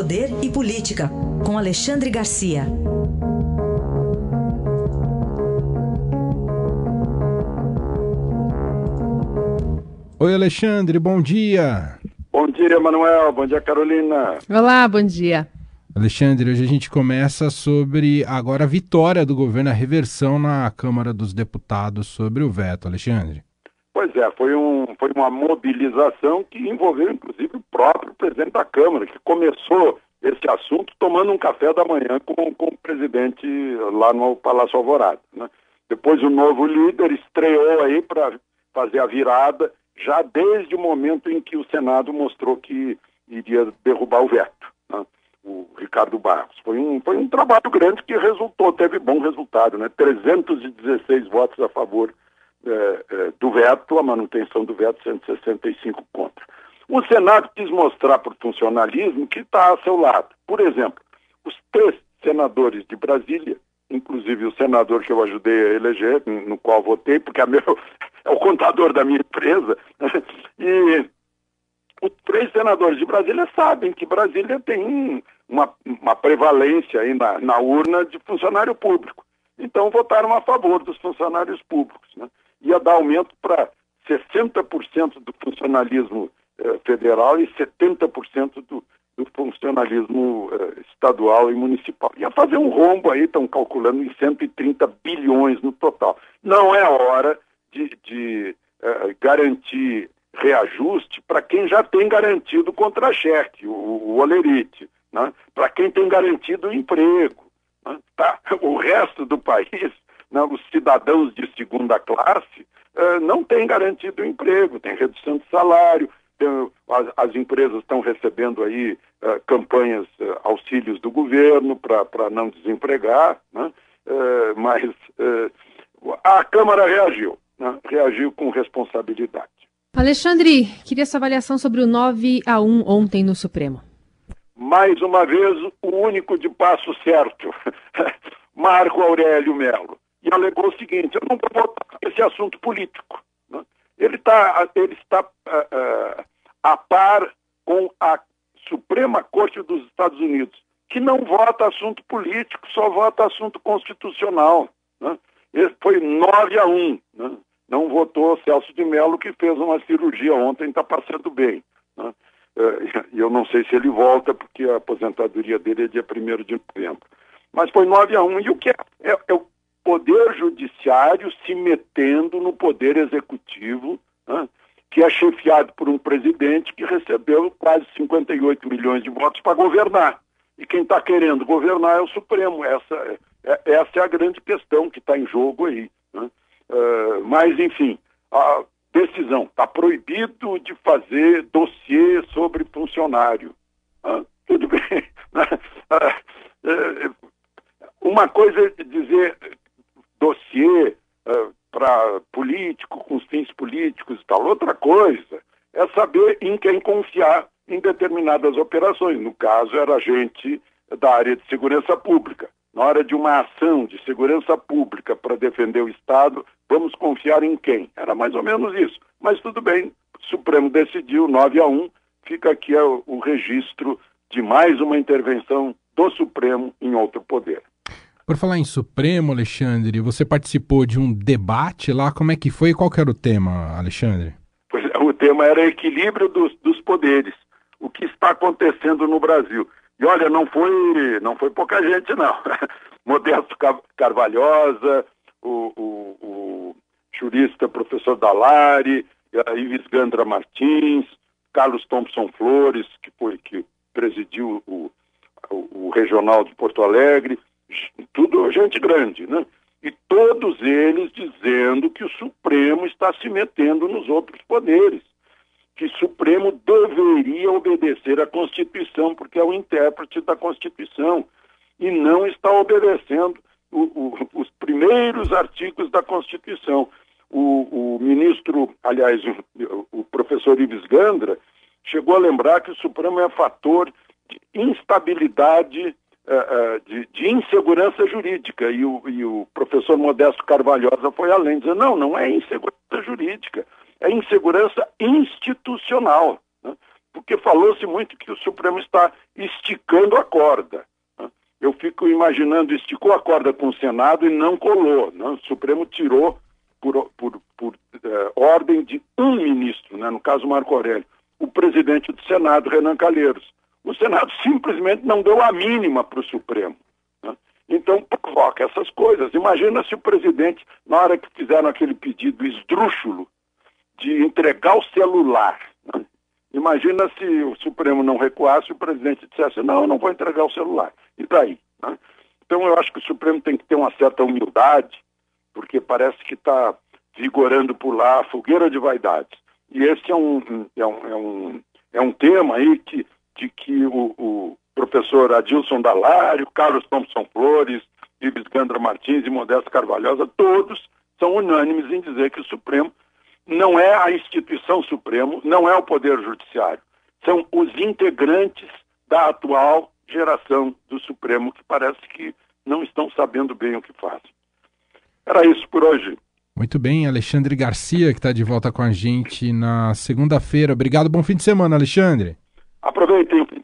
Poder e Política, com Alexandre Garcia. Oi, Alexandre, bom dia. Bom dia, Manuel. Bom dia, Carolina. Olá, bom dia. Alexandre, hoje a gente começa sobre agora a vitória do governo, a reversão na Câmara dos Deputados sobre o veto, Alexandre. Pois é, foi, um, foi uma mobilização que envolveu inclusive o próprio presidente da Câmara, que começou esse assunto tomando um café da manhã com, com o presidente lá no Palácio Alvorada. Né? Depois o novo líder estreou aí para fazer a virada já desde o momento em que o Senado mostrou que iria derrubar o veto, né? o Ricardo Barros. Foi um, foi um trabalho grande que resultou, teve bom resultado, né? 316 votos a favor do veto, a manutenção do veto, 165 contra. O Senado quis mostrar para o funcionalismo que está a seu lado. Por exemplo, os três senadores de Brasília, inclusive o senador que eu ajudei a eleger, no qual votei, porque é meu, é o contador da minha empresa. E os três senadores de Brasília sabem que Brasília tem uma, uma prevalência aí na, na, urna de funcionário público. Então votaram a favor dos funcionários públicos. Né? Ia dar aumento para 60% do funcionalismo eh, federal e 70% do, do funcionalismo eh, estadual e municipal. Ia fazer um rombo aí, estão calculando em 130 bilhões no total. Não é hora de, de uh, garantir reajuste para quem já tem garantido contra-cheque, o, o olerite, né? para quem tem garantido o emprego. Né? Tá? O resto do país, os cidadãos de segunda classe, uh, não tem garantido emprego, tem redução de salário, tem, as, as, empresas estão recebendo aí uh, campanhas, uh, auxílios do governo para não desempregar, né? mas a Câmara reagiu né, reagiu com responsabilidade. Alexandre, queria essa avaliação sobre o 9 a 1 ontem no Supremo. Mais uma vez, o único de passo certo, Marco Aurélio Melo. E alegou o seguinte: eu não vou votar esse assunto político. Né? Ele, tá, ele está uh, uh, a par com a Suprema Corte dos Estados Unidos, que não vota assunto político, só vota assunto constitucional. Né? Esse foi 9 a 1. Né? não votou Celso de Mello, que fez uma cirurgia ontem, está passando bem. Né? É, e eu não sei se ele volta, porque a aposentadoria dele é dia 1 de novembro. Mas foi 9 a 1. E o que é? é? É, Poder Judiciário se metendo no Poder Executivo, né? que é chefiado por um presidente que recebeu quase 58 milhões de votos para governar. E quem está querendo governar é o Supremo. Essa, é, essa é a grande questão que está em jogo aí. Né? Uh, mas, enfim, a decisão está proibido de fazer dossiê sobre funcionário. Ah, tudo bem. Uh, uma coisa é dizer dossiê uh, para político, com fins políticos e tal. Outra coisa é saber em quem confiar em determinadas operações. No caso, era gente da área de segurança pública. Na hora de uma ação de segurança pública para defender o Estado, vamos confiar em quem? Era mais ou menos isso. Mas tudo bem, o Supremo decidiu 9 a 1, fica aqui o, o registro de mais uma intervenção do Supremo em outro poder. Por falar em Supremo, Alexandre, você participou de um debate lá, como é que foi qual que era o tema, Alexandre? Pois, é, o tema era equilíbrio dos, dos poderes, o que está acontecendo no Brasil. E olha, não foi, não foi pouca gente, não. Modesto Carvalhosa, o, o, o jurista professor Dalari, Ives Gandra Martins, Carlos Thompson Flores, que foi que presidiu o, o, o regional de Porto Alegre, tudo gente grande, né? E todos eles dizendo que o Supremo está se metendo nos outros poderes que o Supremo deveria obedecer à Constituição, porque é o intérprete da Constituição, e não está obedecendo o, o, os primeiros artigos da Constituição. O, o ministro, aliás, o, professor Ives Gandra, chegou a lembrar que o Supremo é fator de instabilidade, de, de, insegurança jurídica, e o, e o professor Modesto Carvalhosa foi além, dizendo, não, não é insegurança jurídica é insegurança institucional. Né? porque falou-se muito que o Supremo está esticando a corda. Né? Eu fico imaginando, esticou a corda com o Senado e não colou. Né? O Supremo tirou por, por, por eh, ordem de um ministro, né? no caso Marco Aurélio, o presidente do Senado, Renan Calheiros. O Senado simplesmente não deu a mínima para o Supremo. Né? Então provoca essas coisas. Imagina se o presidente, na hora que fizeram aquele pedido esdrúxulo de entregar o celular, né? imagina se o Supremo não recuasse e o presidente dissesse, não, eu não vou entregar o celular. E daí? Né? Então eu acho que o Supremo tem que ter uma certa humildade, porque parece que está vigorando por lá a fogueira de vaidades. E esse é um, é um, é um, é um tema aí que, de que o, o professor Adilson Dalário, Carlos Thompson Flores, Ives Gandra Martins e Modesto Carvalhosa, todos são unânimes em dizer que o Supremo não é a instituição Supremo, não é o Poder Judiciário. São os integrantes da atual geração do Supremo que parece que não estão sabendo bem o que fazem. Era isso por hoje. Muito bem, Alexandre Garcia, que está de volta com a gente na segunda-feira. Obrigado, bom fim de semana, Alexandre. Fim